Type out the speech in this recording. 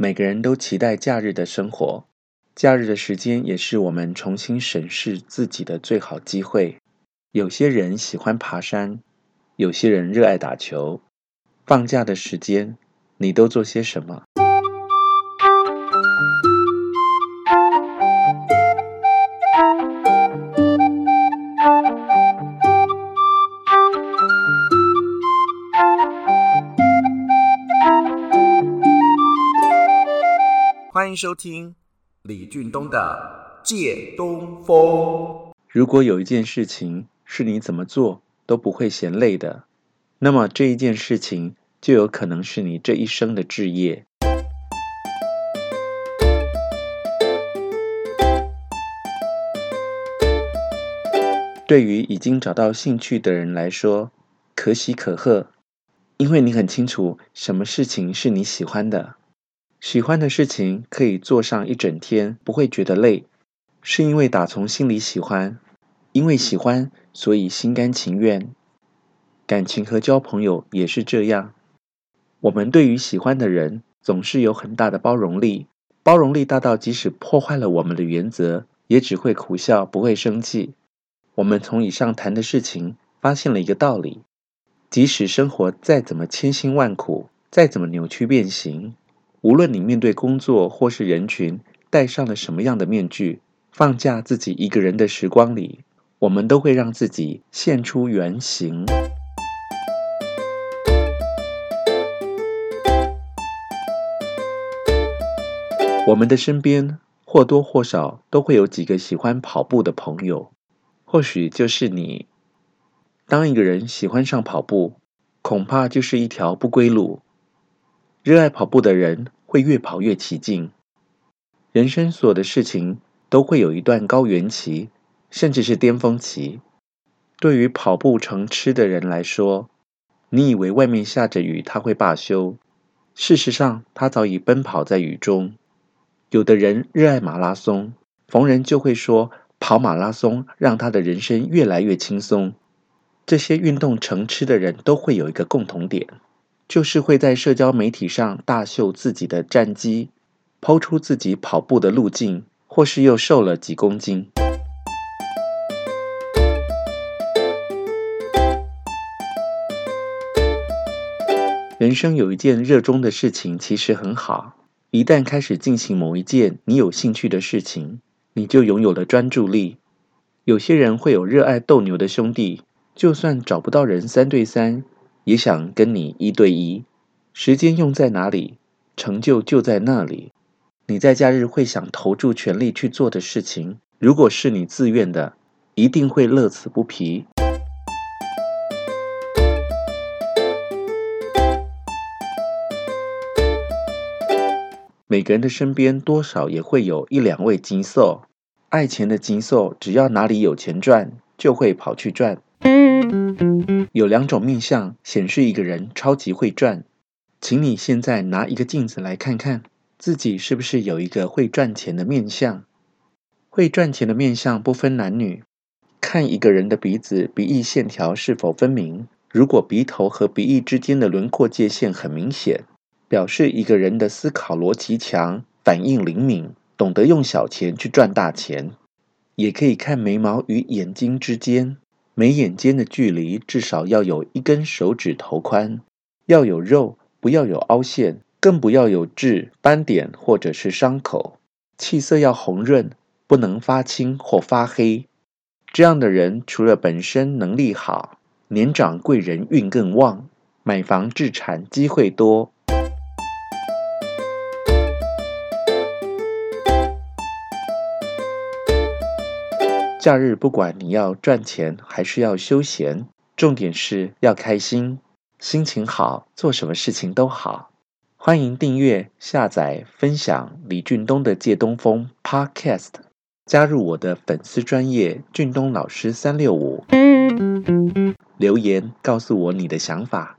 每个人都期待假日的生活，假日的时间也是我们重新审视自己的最好机会。有些人喜欢爬山，有些人热爱打球。放假的时间，你都做些什么？欢迎收听李俊东的《借东风》。如果有一件事情是你怎么做都不会嫌累的，那么这一件事情就有可能是你这一生的志业。对于已经找到兴趣的人来说，可喜可贺，因为你很清楚什么事情是你喜欢的。喜欢的事情可以做上一整天，不会觉得累，是因为打从心里喜欢，因为喜欢，所以心甘情愿。感情和交朋友也是这样，我们对于喜欢的人总是有很大的包容力，包容力大到即使破坏了我们的原则，也只会苦笑，不会生气。我们从以上谈的事情发现了一个道理：即使生活再怎么千辛万苦，再怎么扭曲变形。无论你面对工作或是人群，戴上了什么样的面具，放假自己一个人的时光里，我们都会让自己现出原形。我们的身边或多或少都会有几个喜欢跑步的朋友，或许就是你。当一个人喜欢上跑步，恐怕就是一条不归路。热爱跑步的人会越跑越起劲。人生所有的事情都会有一段高原期，甚至是巅峰期。对于跑步成痴的人来说，你以为外面下着雨他会罢休，事实上他早已奔跑在雨中。有的人热爱马拉松，逢人就会说跑马拉松让他的人生越来越轻松。这些运动成痴的人都会有一个共同点。就是会在社交媒体上大秀自己的战绩抛出自己跑步的路径，或是又瘦了几公斤。人生有一件热衷的事情，其实很好。一旦开始进行某一件你有兴趣的事情，你就拥有了专注力。有些人会有热爱斗牛的兄弟，就算找不到人三对三。也想跟你一对一，时间用在哪里，成就就在那里。你在假日会想投注全力去做的事情，如果是你自愿的，一定会乐此不疲。每个人的身边多少也会有一两位金兽，爱钱的金兽，只要哪里有钱赚，就会跑去赚。有两种面相显示一个人超级会赚，请你现在拿一个镜子来看看，自己是不是有一个会赚钱的面相。会赚钱的面相不分男女，看一个人的鼻子鼻翼线条是否分明。如果鼻头和鼻翼之间的轮廓界限很明显，表示一个人的思考逻辑强，反应灵敏，懂得用小钱去赚大钱。也可以看眉毛与眼睛之间。眉眼间的距离至少要有一根手指头宽，要有肉，不要有凹陷，更不要有痣、斑点或者是伤口。气色要红润，不能发青或发黑。这样的人除了本身能力好，年长贵人运更旺，买房置产机会多。假日不管你要赚钱还是要休闲，重点是要开心，心情好，做什么事情都好。欢迎订阅、下载、分享李俊东的借东风 Podcast，加入我的粉丝专业俊东老师三六五，留言告诉我你的想法。